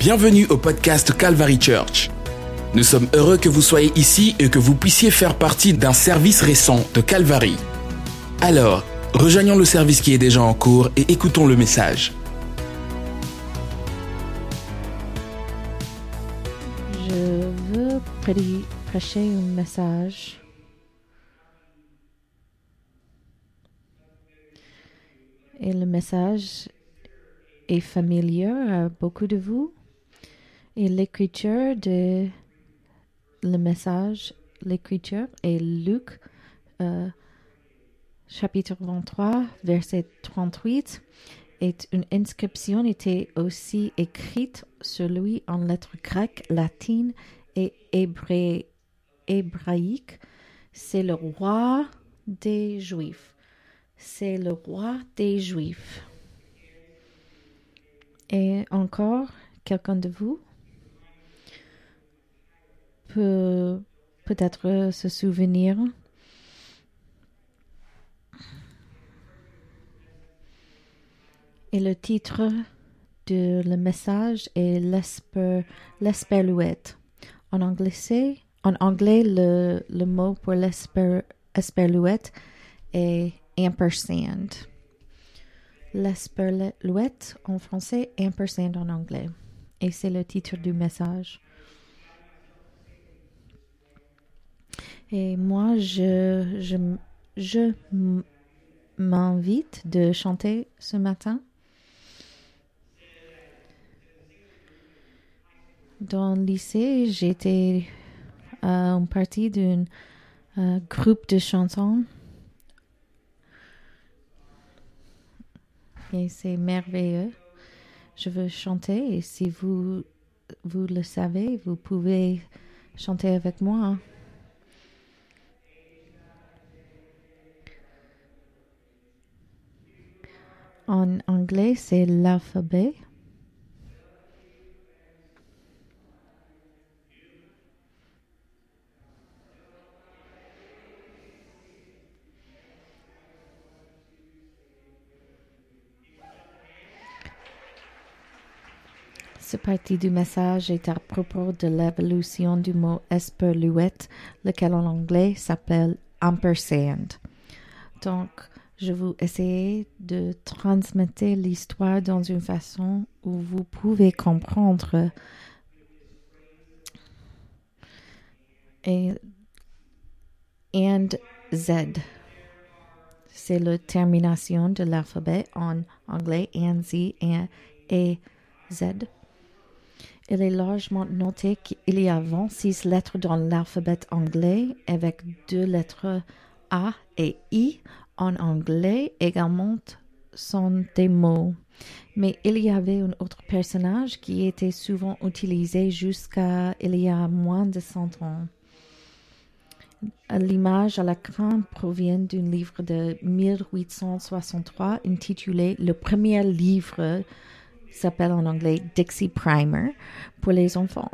Bienvenue au podcast Calvary Church. Nous sommes heureux que vous soyez ici et que vous puissiez faire partie d'un service récent de Calvary. Alors, rejoignons le service qui est déjà en cours et écoutons le message. Je veux prêcher un message. Et le message est familier à beaucoup de vous. Et l'écriture de le message, l'écriture est Luc euh, chapitre 23, verset 38 et une inscription était aussi écrite sur lui en lettres grecques, latines et hébraïques. C'est le roi des Juifs. C'est le roi des Juifs. Et encore, quelqu'un de vous? Peut peut-être se souvenir Et le titre de le message est l'esper- l'esperluette. En anglais, en anglais le, le mot pour l'esper- l'esperluette est ampersand. L'esperluette en français, ampersand en anglais. Et c'est le titre du message. Et moi, je, je, je m'invite de chanter ce matin. Dans le lycée, j'étais euh, en partie d'un euh, groupe de chansons. Et c'est merveilleux. Je veux chanter et si vous, vous le savez, vous pouvez chanter avec moi. En anglais, c'est l'alphabet. Cette partie du message est à propos de l'évolution du mot esperluette, lequel en anglais s'appelle ampersand. Donc, je vais essayer de transmettre l'histoire dans une façon où vous pouvez comprendre et and Z. C'est la termination de l'alphabet en anglais and Z et Z. Il est largement noté qu'il y a 26 lettres dans l'alphabet anglais avec deux lettres A et I en anglais également sont des mots. Mais il y avait un autre personnage qui était souvent utilisé jusqu'à il y a moins de 100 ans. L'image à l'écran provient d'un livre de 1863 intitulé Le premier livre s'appelle en anglais Dixie Primer pour les enfants.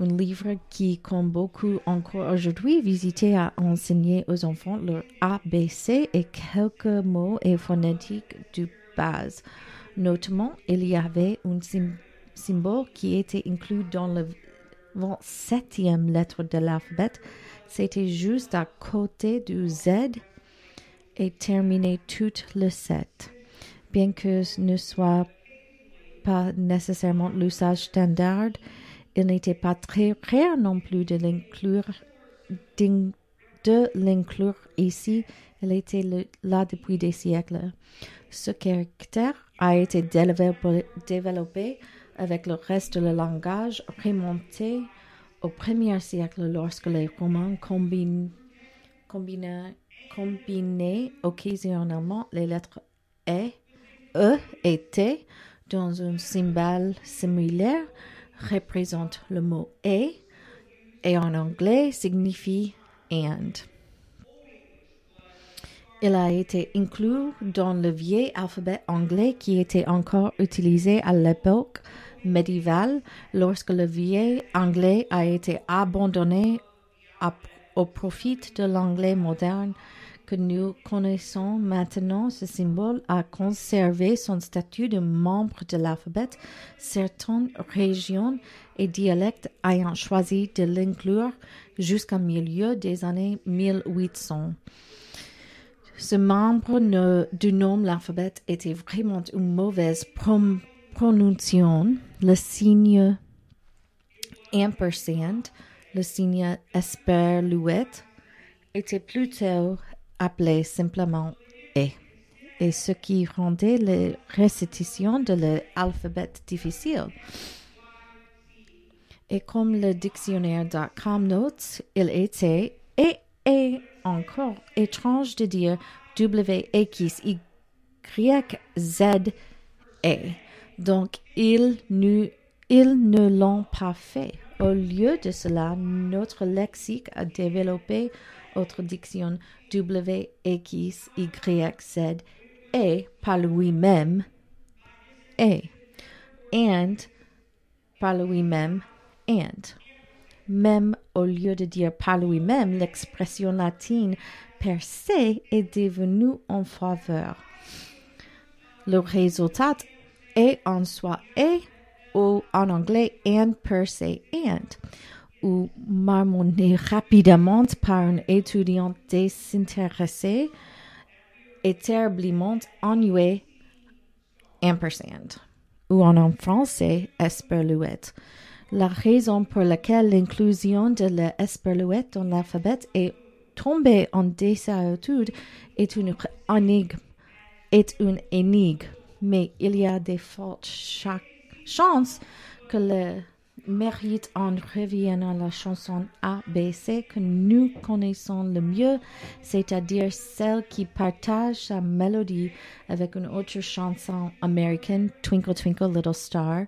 Un livre qui, comme beaucoup encore aujourd'hui, visitait à enseigner aux enfants leur ABC et quelques mots et phonétiques de base. Notamment, il y avait un sym- symbole qui était inclus dans le 27e lettre de l'alphabet. C'était juste à côté du Z et terminait tout le 7. Bien que ce ne soit pas nécessairement l'usage standard, il n'était pas très rare non plus de l'inclure, de l'inclure ici. Il était là depuis des siècles. Ce caractère a été développé, avec le reste du langage remonté au premier siècle lorsque les Romains combinaient occasionnellement les lettres E, E et T dans un symbole similaire représente le mot et et en anglais signifie and. Il a été inclus dans le vieil alphabet anglais qui était encore utilisé à l'époque médiévale lorsque le vieil anglais a été abandonné au profit de l'anglais moderne que nous connaissons maintenant, ce symbole a conservé son statut de membre de l'alphabet, certaines régions et dialectes ayant choisi de l'inclure jusqu'au milieu des années 1800. Ce membre du nom l'alphabet était vraiment une mauvaise prononciation. Le signe ampersand, le signe esperluette, était plutôt appelé simplement E, et ce qui rendait la récitation de l'alphabet difficile. Et comme le dictionnaire.com note, il était et est encore étrange de dire W X Y Z E. Donc, ils ne l'ont pas fait. Au lieu de cela, notre lexique a développé autre diction W, X, Y, Z et par lui-même et and par lui-même and. Même au lieu de dire par lui-même, l'expression latine per se est devenue en faveur. Le résultat est en soi et ou en anglais and per se and ou marmonné rapidement par un étudiant désintéressé et terriblement ennuyé ampersand ou en français esperluette. La raison pour laquelle l'inclusion de l'esperluette dans l'alphabet est tombée en désuétude est une énigme, est une énigme, mais il y a des fortes chances que le mérite en revienne à la chanson ABC que nous connaissons le mieux, c'est-à-dire celle qui partage sa mélodie avec une autre chanson américaine, Twinkle Twinkle Little Star,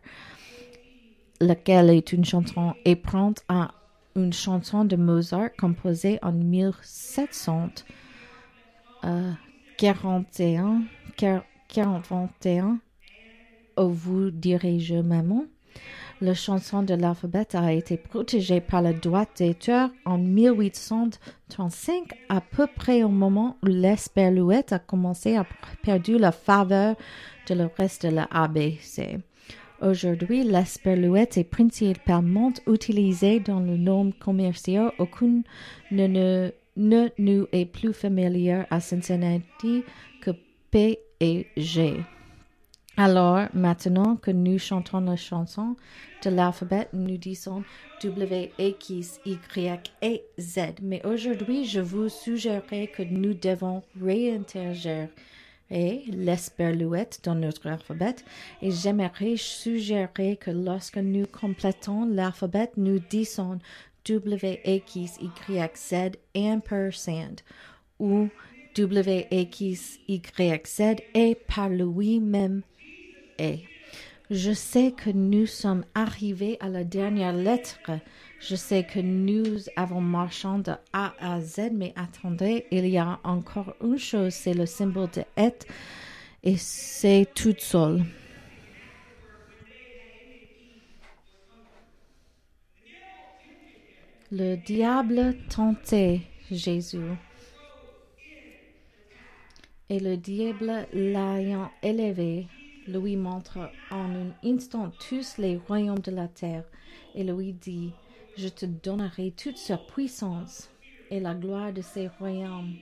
laquelle est une chanson éprante à une chanson de Mozart composée en 1741, 41, où vous direz-je maman? La chanson de l'alphabet a été protégée par le droit d'auteur en 1835, à peu près au moment où l'esperluette a commencé à perdre la faveur de le reste de l'ABC. Aujourd'hui, l'esperluette est principalement utilisée dans le nom commercial. Aucune ne, ne, ne nous est plus familière à Cincinnati que P et G. Alors, maintenant que nous chantons la chanson de l'alphabet, nous disons W, X, Y et Z. Mais aujourd'hui, je vous suggérerais que nous devons réintégrer l'esperluette dans notre alphabet et j'aimerais suggérer que lorsque nous complétons l'alphabet, nous disons W, X, Y, Z ampersand ou W, X, Y, Z et par lui-même je sais que nous sommes arrivés à la dernière lettre. Je sais que nous avons marché de A à Z, mais attendez, il y a encore une chose, c'est le symbole de et, et c'est tout seul. Le diable tentait Jésus. Et le diable l'ayant élevé, lui montre en un instant tous les royaumes de la terre et lui dit, Je te donnerai toute sa puissance et la gloire de ces royaumes.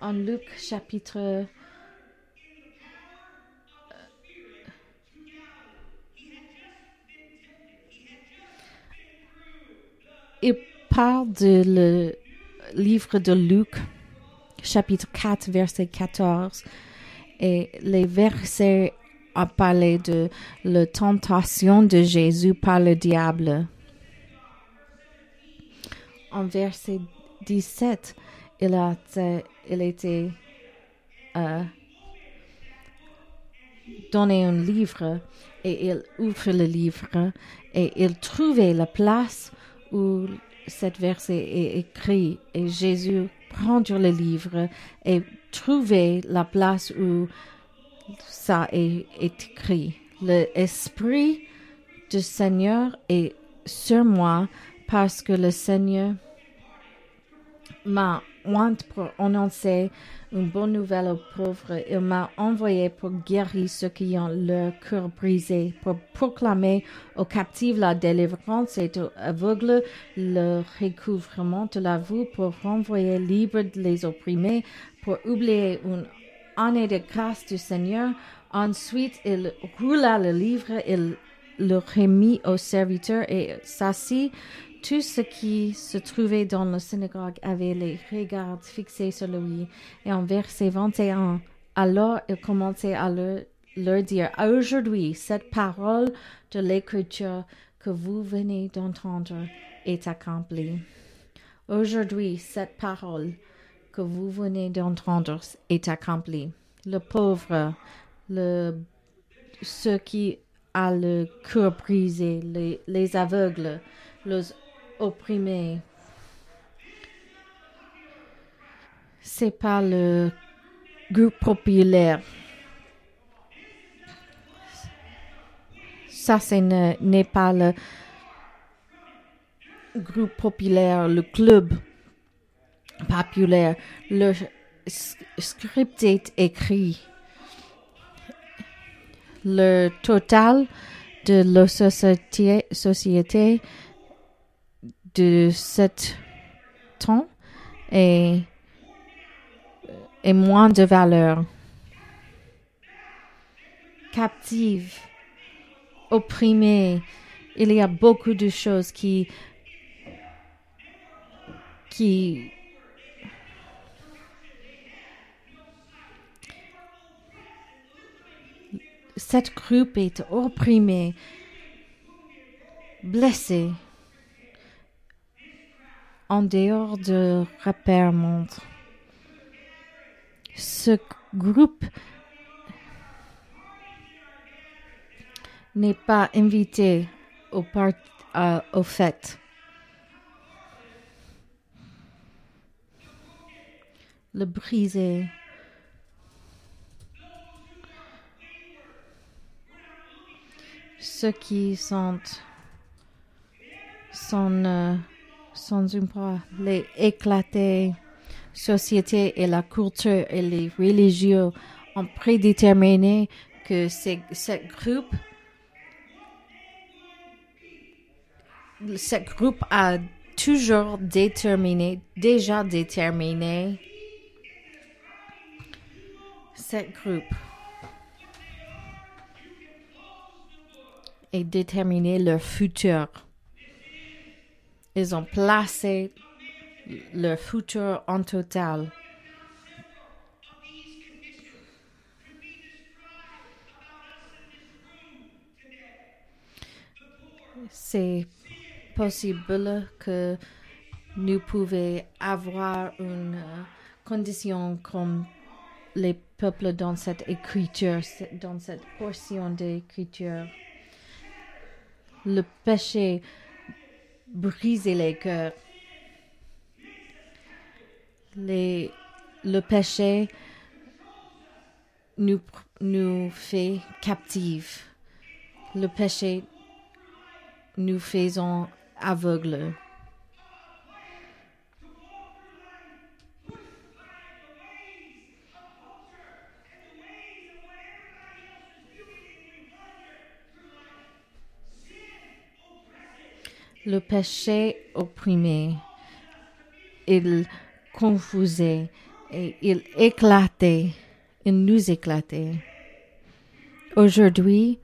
En Luc chapitre euh, il parle de le livre de Luc, chapitre 4, verset 14 et les versets a parlé de la tentation de Jésus par le diable. En verset 17, il a il était euh, donné un livre et il ouvre le livre et il trouvait la place où cet verset est écrit et Jésus prend le livre et trouver la place où ça est, écrit. L'Esprit du Seigneur est sur moi parce que le Seigneur m'a pour annoncer une bonne nouvelle aux pauvres. Il m'a envoyé pour guérir ceux qui ont leur cœur brisé, pour proclamer aux captifs la délivrance et aux aveugles le recouvrement de la vue, pour renvoyer libres les opprimés, pour oublier une année de grâce du Seigneur. Ensuite, il roula le livre, il le remit au serviteur et s'assit tout ce qui se trouvait dans la synagogue avait les regards fixés sur lui. Et en verset 21, alors il commençait à leur, dire, aujourd'hui, cette parole de l'écriture que vous venez d'entendre est accomplie. Aujourd'hui, cette parole que vous venez d'entendre est accomplie. Le pauvre, le, ceux qui ont le cœur brisé, les, les aveugles, les opprimés. C'est pas le groupe populaire. Ça, ce n'est pas le groupe populaire, le club populaire. Le script est écrit. Le total de la société, société de cet temps est, est moins de valeur. Captive, opprimée, il y a beaucoup de choses qui qui cette groupe est opprimée, blessée, en dehors de repère montre. Ce groupe n'est pas invité au, part, euh, au fait. Le brisé. Ceux qui sont, sont euh, sans une part les éclatées sociétés et la culture et les religieux ont prédéterminé que ce groupe a toujours déterminé, déjà déterminé ce groupe et déterminé leur futur. Ils ont placé leur futur en total. C'est possible que nous pouvons avoir une condition comme les peuples dans cette écriture, dans cette portion d'écriture. Le péché briser les cœurs. Le péché nous, nous fait captifs. Le péché nous faisons aveugles. Le péché opprimé. Il confusait et il éclatait, il nous éclatait. Aujourd'hui,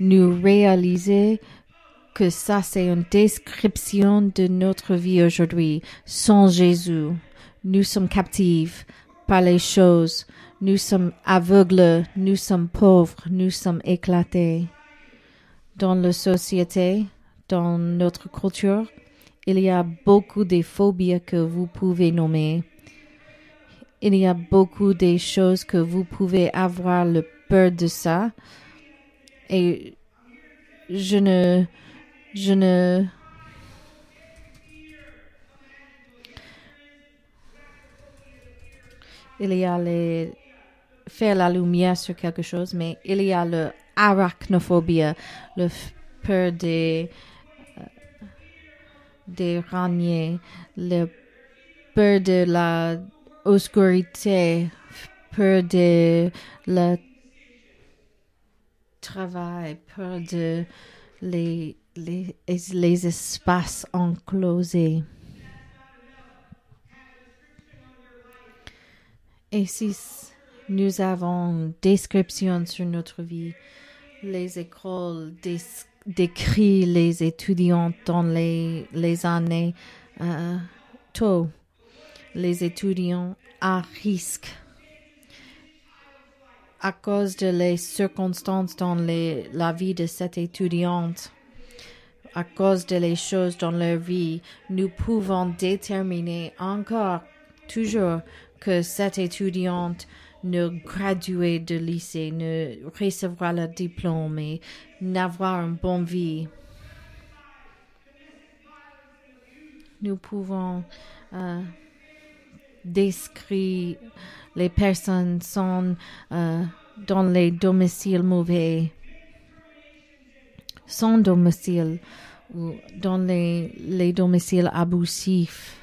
nous réalisons que ça c'est une description de notre vie aujourd'hui. Sans Jésus, nous sommes captifs par les choses, nous sommes aveugles, nous sommes pauvres, nous sommes éclatés. Dans la société, dans notre culture, il y a beaucoup de phobies que vous pouvez nommer. Il y a beaucoup de choses que vous pouvez avoir le peur de ça. Et je ne, je ne, il y a les, faire la lumière sur quelque chose, mais il y a le arachnophobie, le peur des, des araignées, le peur de la obscurité, peur de le travail, peur de les, les, les espaces enclosés. Et si nous avons description sur notre vie, les écoles décrivent les étudiants dans les, années euh, tôt, les étudiants à risque. À cause de les circonstances dans la vie de cette étudiante, à cause de les choses dans leur vie, nous pouvons déterminer encore toujours que cette étudiante ne graduer de lycée, ne recevoir le diplôme et n'avoir une bonne vie. Nous pouvons euh, décrire les personnes sont euh, dans les domiciles mauvais, sans domicile ou dans les, les domiciles abusifs.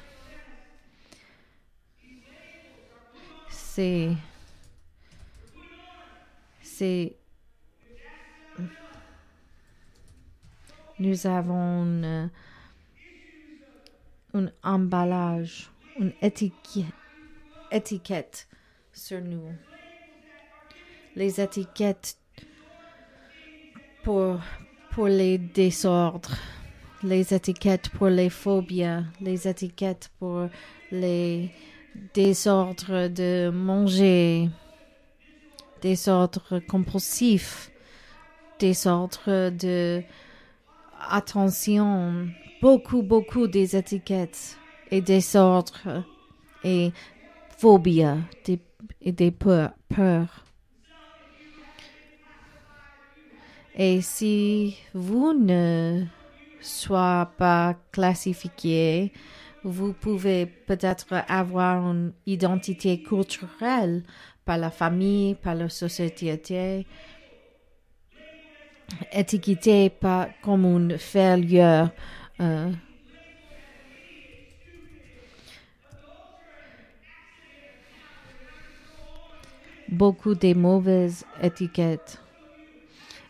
C'est c'est nous avons euh, un emballage, une étiquette, étiquette sur nous. Les étiquettes pour, pour les désordres, les étiquettes pour les phobies, les étiquettes pour les désordres de manger, désordres compulsifs, désordres de attention, beaucoup, beaucoup des étiquettes et désordres et phobies, des et des peurs. Et si vous ne soyez pas classifié, vous pouvez peut-être avoir une identité culturelle par la famille, par la société, étiqueté pas comme une failure. Euh, beaucoup de mauvaises étiquettes.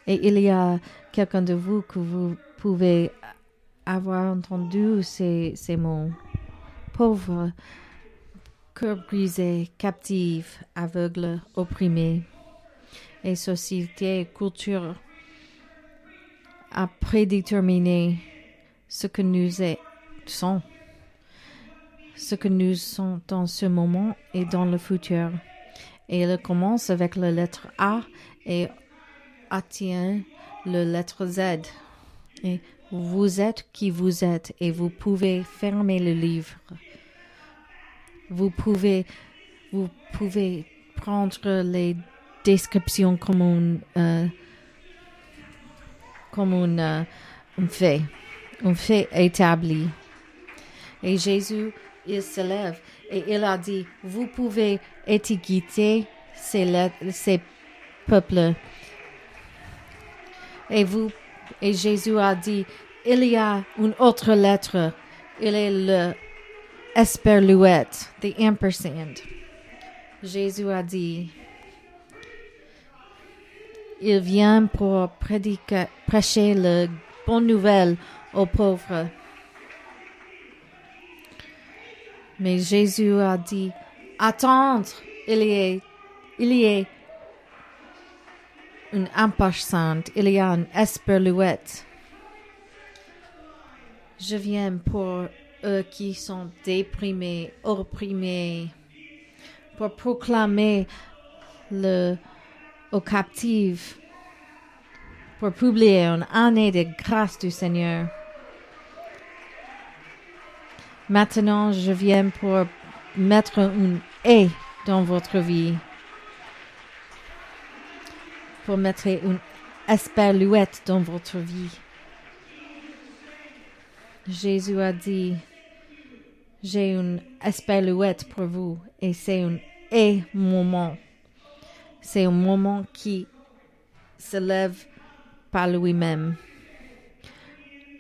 Et il y a quelqu'un de vous que vous pouvez avoir entendu ces, ces mots. Pauvre, cœur brisé, captive, aveugle, opprimé. Et société, culture a prédéterminé ce que nous sommes, ce que nous sommes dans ce moment et dans le futur. Et elle commence avec la lettre A et attient la lettre Z. Et vous êtes qui vous êtes et vous pouvez fermer le livre. Vous pouvez, vous pouvez prendre les descriptions comme un, euh, comme un, euh, fait, un fait établi. Et Jésus, il se lève et il a dit, vous pouvez étiqueter ces, ces peuples. Et vous, et Jésus a dit, il y a une autre lettre. Il est le esperluette, the ampersand. Jésus a dit, il vient pour prédiquer, prêcher la bonne nouvelle aux pauvres. Mais Jésus a dit, attendre, il y il y a une impatiente, il y a une esperluette. Je viens pour eux qui sont déprimés, opprimés, pour proclamer le aux captifs, pour publier une année de grâce du Seigneur. Maintenant, je viens pour mettre une haie dans votre vie. Pour mettre une esperluette dans votre vie. Jésus a dit, j'ai une esperluette pour vous et c'est un moment. C'est un moment qui se lève par lui-même.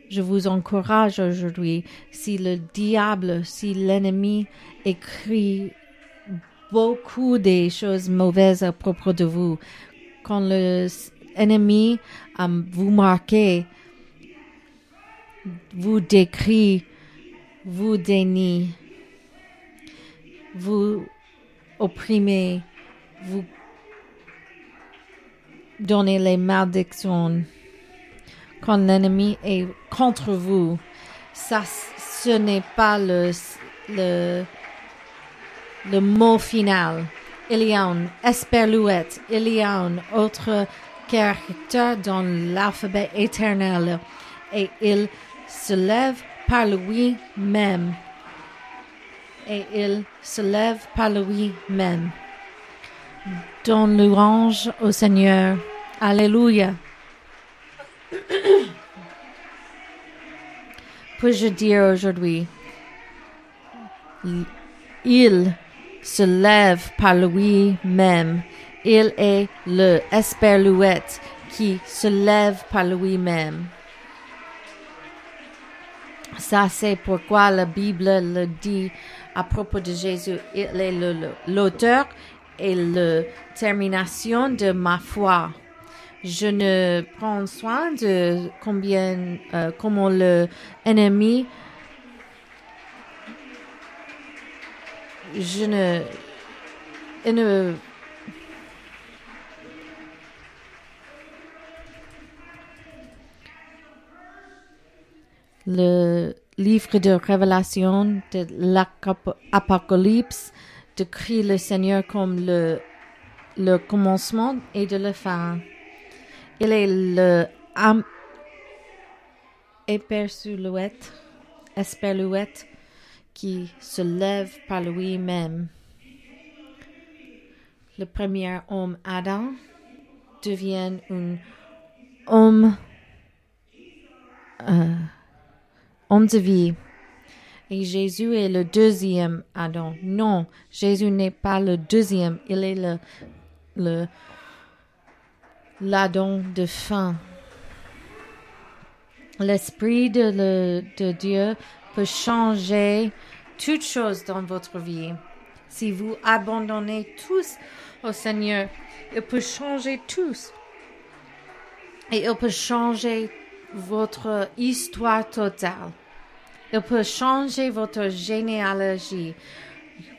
je vous encourage aujourd'hui, si le diable, si l'ennemi écrit beaucoup des choses mauvaises à propos de vous, quand l'ennemi vous marqué, vous décrit, vous dénie, vous opprimez, vous donnez les malédictions. Quand l'ennemi est contre vous, ça, ce n'est pas le, le mot final. Il y a une esperluette, il y a un autre caractère dans l'alphabet éternel et il se lève par lui-même. Et il se lève par lui-même. Donne louange au Seigneur. Alléluia. Puis-je dire aujourd'hui, il se lève par lui-même. Il est le esperluette qui se lève par lui-même. Ça, c'est pourquoi la Bible le dit à propos de Jésus. Il est l'auteur et la termination de ma foi. Je ne prends soin de combien, euh, comment le ennemi, je ne, ne le livre de révélation de l'Apocalypse décrit le Seigneur comme le, le commencement et de la fin. Il est le esperluette qui se lève par lui-même. Le premier homme, Adam, devient un homme euh, homme de vie. Et Jésus est le deuxième Adam. Non, Jésus n'est pas le deuxième. Il est le, l'Adam de fin. L'Esprit de Dieu peut changer toutes choses dans votre vie. Si vous abandonnez tous au Seigneur, il peut changer tous. Et il peut changer votre histoire totale. Il peut changer votre généalogie,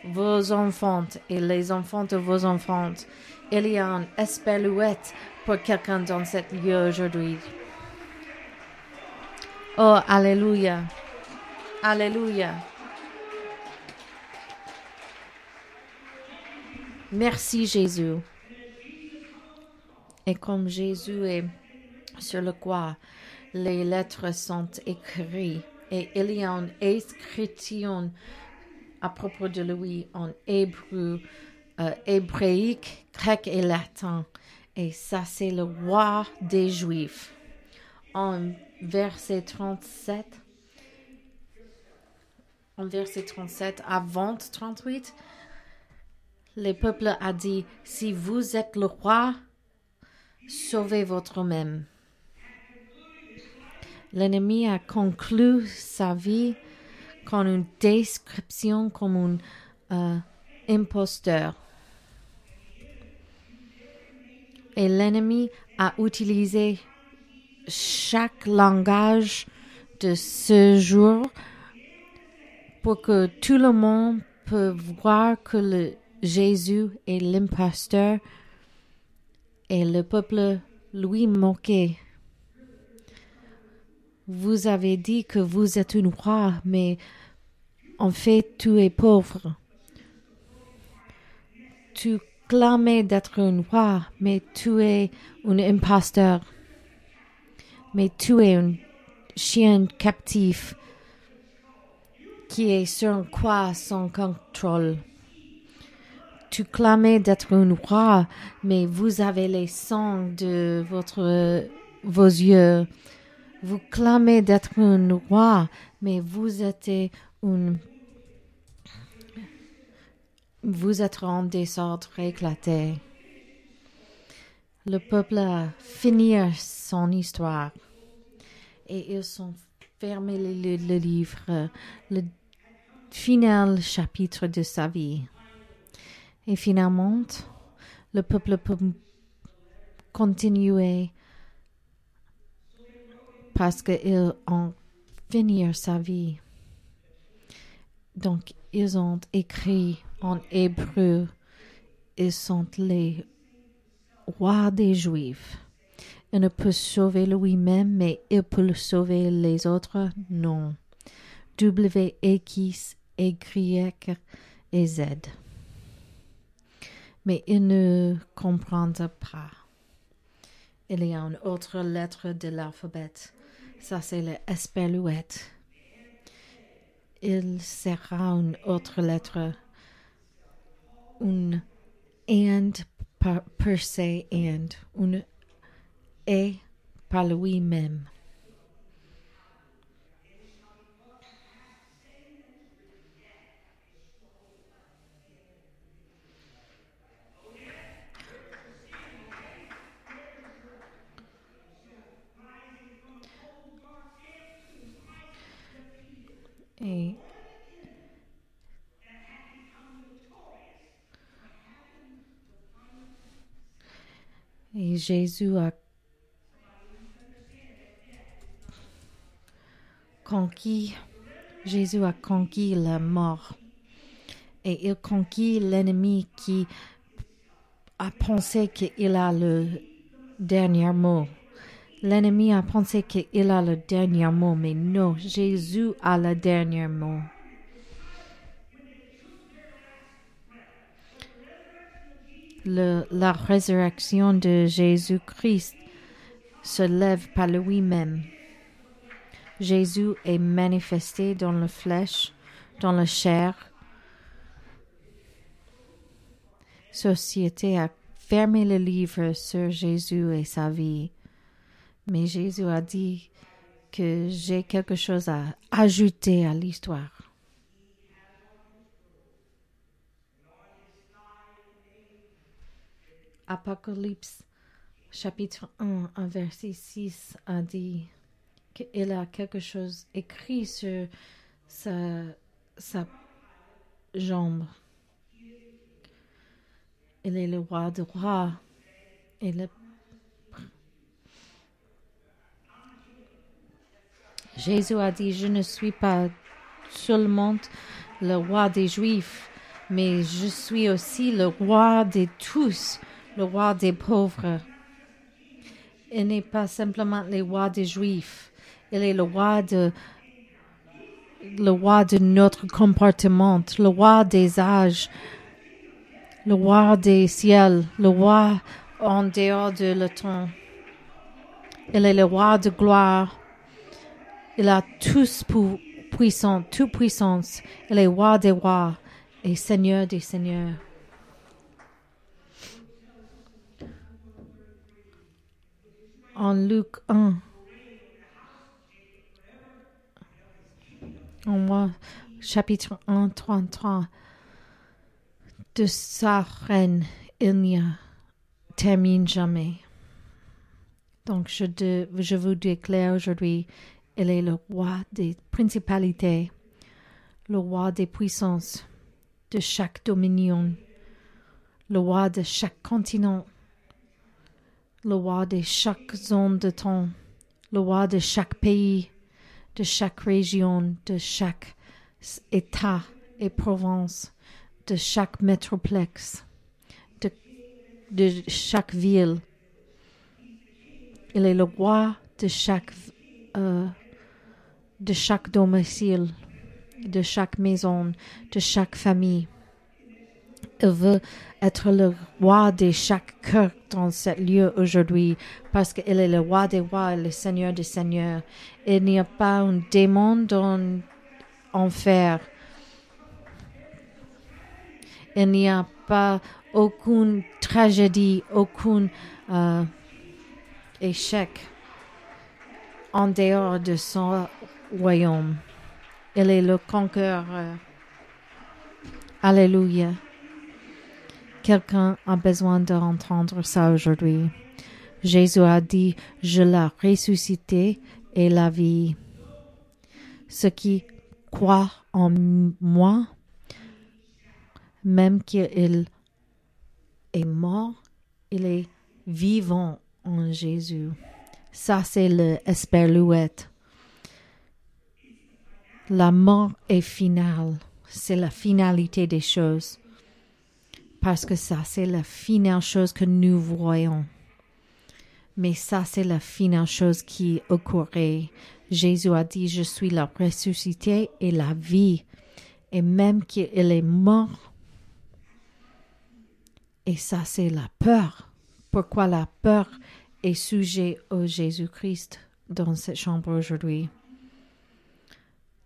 vos enfants et les enfants de vos enfants. Il y a un esperluette pour quelqu'un dans cette lieu aujourd'hui. Oh, Alléluia. Alléluia. Merci Jésus. Et comme Jésus est sur le croix, les lettres sont écrites et il y a une inscription à propos de lui en hébreu, euh, hébraïque, grec et latin. Et ça, c'est le roi des Juifs. En verset 37, en verset 37 avant 38, le peuple a dit, si vous êtes le roi, sauvez votre même. L'ennemi a conclu sa vie con une description comme un euh, imposteur. Et l'ennemi a utilisé chaque langage de ce jour pour que tout le monde peut voir que le Jésus est l'imposteur et le peuple lui moquait. Vous avez dit que vous êtes une roi, mais en fait, tu es pauvre. Tu clamais d'être un roi, mais tu es un imposteur. Mais tu es un chien captif qui est sur quoi sans contrôle. Tu clamais d'être un roi, mais vous avez les sangs de votre, vos yeux vous clamez d'être un roi, mais vous êtes un vous êtes en désordre éclaté. Le peuple a fini son histoire et ils sont fermer le, livre, final chapitre de sa vie. Et finalement, le peuple peut continuer parce qu'ils ont fini sa vie. Donc, ils ont écrit en hébreu, ils sont les rois des Juifs. Il ne peut sauver lui-même, mais il peut sauver les autres, non. W, Y et Z. Mais il ne comprend pas. Il y a une autre lettre de l'alphabet. Ça, c'est l'espelouette. Il sera une autre lettre. Une and per, se and. Une et par lui-même. Et Jésus a conquis, Jésus a conquis la mort. Et il conquit l'ennemi qui a pensé qu'il a le dernier mot. L'ennemi a pensé qu'il a le dernier mot, mais non, Jésus a le dernier mot. La résurrection de Jésus-Christ se lève par lui-même. Jésus est manifesté dans la flèche, dans la chair. Société a fermé le livre sur Jésus et sa vie. Mais Jésus a dit que j'ai quelque chose à ajouter à l'histoire. Apocalypse chapitre 1, verset 6 a dit qu'il a quelque chose écrit sur sa, jambe. Il est le roi de rois et le Jésus a dit, je ne suis pas seulement le roi des Juifs, mais je suis aussi le roi de tous, le roi des pauvres. Il n'est pas simplement le roi des Juifs, il est le roi de le roi de notre comportement, le roi des âges, le roi des ciels, le roi en dehors de le temps. Il est le roi de gloire. Il a tous puissant, toute puissance. Il est roi des rois et seigneur des seigneurs. En Luc 1, en moi, chapitre 1, 33, de sa reine, il n'y a termine jamais. Donc, je, de, je vous déclare aujourd'hui, il est le roi des principalités, le roi des puissances, de chaque dominion, le roi de chaque continent, le roi de chaque zone de temps, le roi de chaque pays, de chaque région, de chaque État et province, de chaque métroplexe, de, chaque ville. Il est le roi de chaque, euh, de chaque domicile, de chaque maison, de chaque famille. Il veut être le roi de chaque cœur dans ce lieu aujourd'hui parce qu'il est le roi des rois et le seigneur des seigneurs. Il n'y a pas un démon dans enfer. Il n'y a pas aucune tragédie, aucun euh, échec en dehors de son royaume. Il est le conquéreur. Alléluia. Quelqu'un a besoin d'entendre ça aujourd'hui. Jésus a dit, je l'ai ressuscité et la vie. ceux qui croient en moi, même qu'il est mort, il est vivant en Jésus. Ça, c'est l'esperluette. La mort est finale. C'est la finalité des choses. Parce que ça, c'est la finale chose que nous voyons. Mais ça, c'est la finale chose qui occurrait. Jésus a dit, je suis la ressuscité et la vie. Et même qu'il est mort. Et ça, c'est la peur. Pourquoi la peur est sujet au Jésus-Christ dans cette chambre aujourd'hui?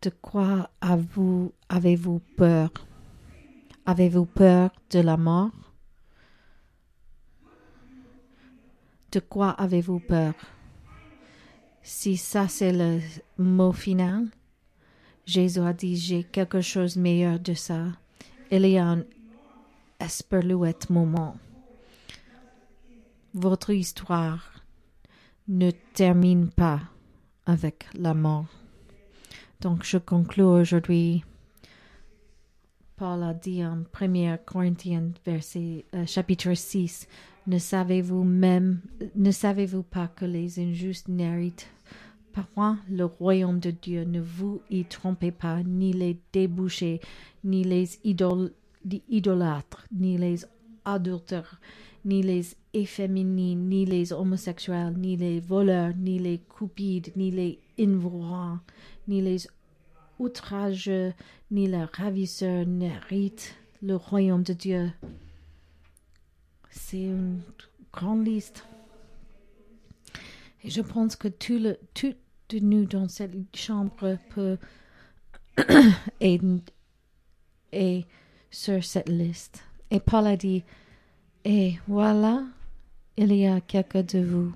De quoi avez-vous avez peur? Avez-vous peur de la mort? De quoi avez-vous peur? Si ça c'est le mot final, Jésus a dit j'ai quelque chose de meilleur de ça. Il y a un moment. Votre histoire ne termine pas avec la mort. Donc je conclue aujourd'hui. Paul a dit en 1 Corinthiens verset, euh, chapitre 6, ne savez-vous même, ne savez-vous pas que les injustes n'héritent pas le royaume de Dieu? Ne vous y trompez pas, ni les débouchés, ni les idolâtres, ni les adultères, ni les efféminés, ni les homosexuels, ni les voleurs, ni les cupides, ni les invrants, ni les outrageux, ni les ravisseurs n'héritent le royaume de Dieu. C'est une grande liste. Je pense que tout, le, tout de nous dans cette chambre peut être sur cette liste. Et Paul a dit, et voilà, il y a quelques de vous.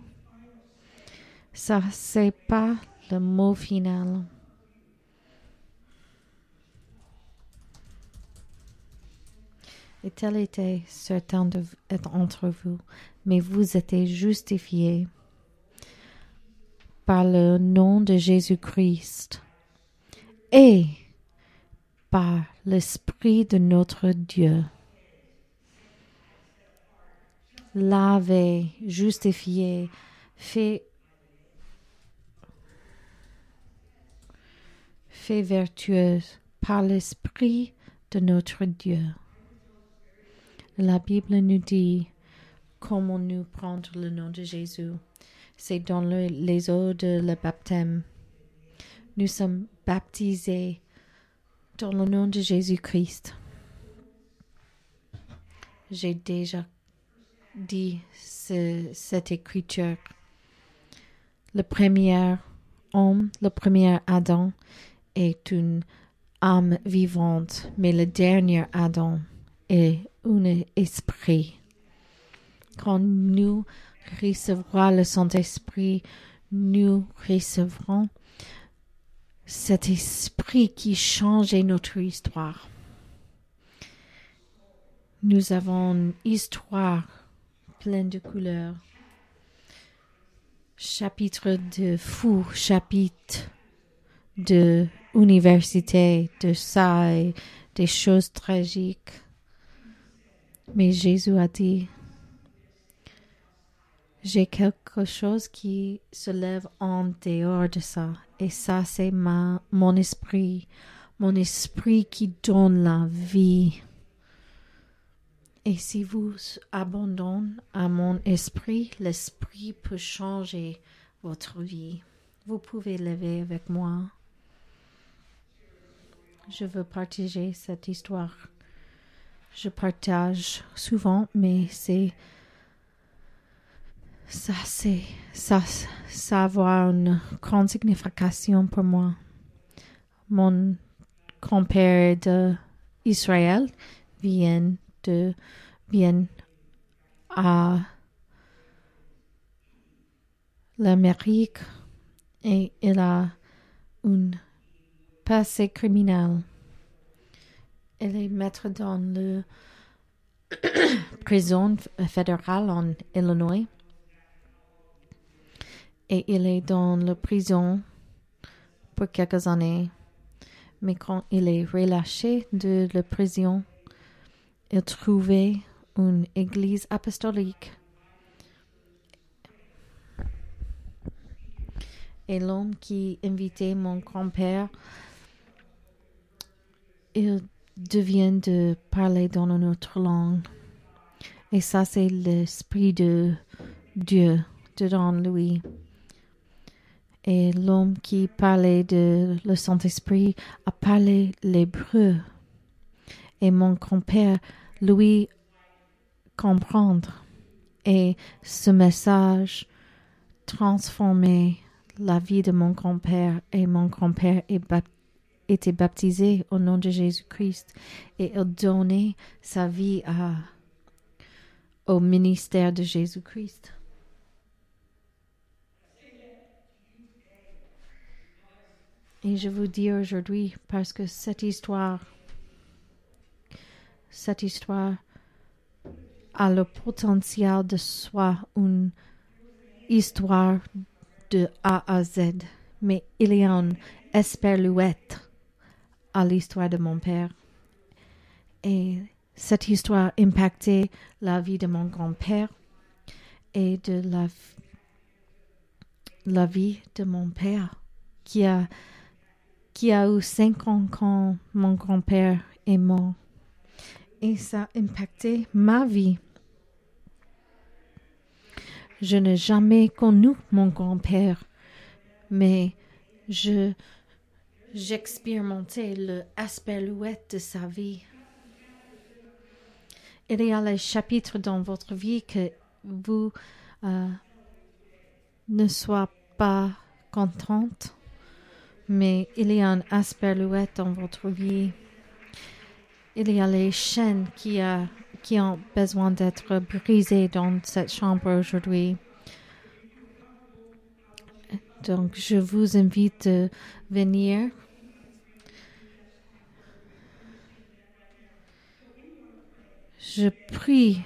Ça, c'est pas le mot final. Et tel était certain d'être vous, mais vous êtes justifiés par le nom de Jésus-Christ et par l'Esprit de notre Dieu. Lavé, justifié, fait, fait vertueuse par l'Esprit de notre Dieu. La Bible nous dit comment nous prendre le nom de Jésus. C'est dans les eaux de le baptême. Nous sommes baptisés dans le nom de Jésus-Christ. J'ai déjà dit cette écriture. Le premier homme, le premier Adam est une âme vivante, mais le dernier Adam est un esprit. Quand nous recevrons le Saint-Esprit, nous recevrons cet esprit qui change notre histoire. Nous avons une histoire pleine de couleurs. Chapitre de fou, chapitre de université, de ça et des choses tragiques. Mais Jésus a dit, j'ai quelque chose qui se lève en dehors de ça. Et ça, c'est ma, mon esprit, mon esprit qui donne la vie. Et si vous abandonnez à mon esprit, l'esprit peut changer votre vie. Vous pouvez lever avec moi. Je veux partager cette histoire je partage souvent, mais c'est ça, c'est ça, ça a une grande signification pour moi. Mon grand-père d'Israël vient de vient à l'Amérique et il a un passé criminel elle est maître dans le prison fédérale en Illinois. Et il est dans la prison pour quelques années. Mais quand il est relâché de la prison, il trouvait une église apostolique. Et l'homme qui invitait mon grand-père, il devient de parler dans une autre langue. Et ça, c'est l'esprit de Dieu dedans lui. Et l'homme qui parlait de le Saint-Esprit a parlé l'hébreu. Et mon grand-père, lui, comprendre. Et ce message transformait la vie de mon grand-père. Et mon grand-père était baptisé au nom de Jésus-Christ. Et il donnait sa vie au ministère de Jésus-Christ. Et je vous dis aujourd'hui, parce que cette histoire, cette histoire a le potentiel de soit une histoire de A à Z, mais il y a une esperluette à l'histoire de mon père. Et cette histoire impactait la vie de mon grand-père et de la, vie de mon père qui a qui a eu cinq ans quand mon grand-père est mort. Et ça a impacté ma vie. Je n'ai jamais connu mon grand-père, mais je j'expérimentais l'aspect de sa vie. Il y a les chapitres dans votre vie que vous euh, ne soyez pas contente mais il y a un asperlouette dans votre vie. Il y a les chaînes qui, qui ont besoin d'être brisées dans cette chambre aujourd'hui. Donc, je vous invite à venir. Je prie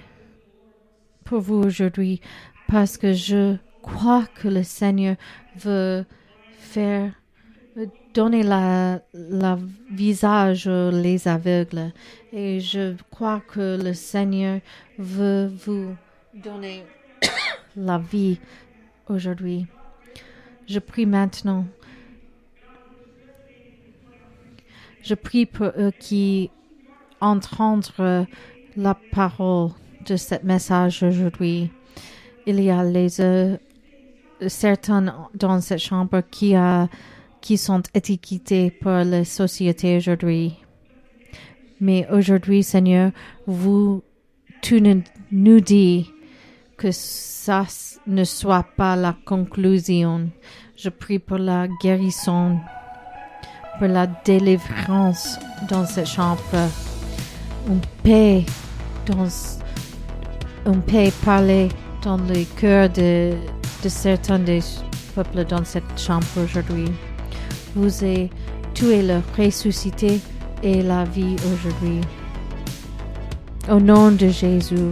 pour vous aujourd'hui parce que je crois que le Seigneur veut faire donner la, la visage les aveugles. Et je crois que le Seigneur veut vous donner la vie aujourd'hui. Je prie maintenant. Je prie pour eux qui entendent la parole de ce message aujourd'hui. Il y a les euh, certains dans cette chambre qui a qui sont étiquetés par la société aujourd'hui. Mais aujourd'hui, Seigneur, vous, tu nous dis que ça ne soit pas la conclusion. Je prie pour la guérison, pour la délivrance dans cette chambre, une paix dans, une paix parler dans le cœur de, certains des peuples dans cette chambre aujourd'hui vous êtes tué le ressuscité et la vie aujourd'hui. Au nom de Jésus.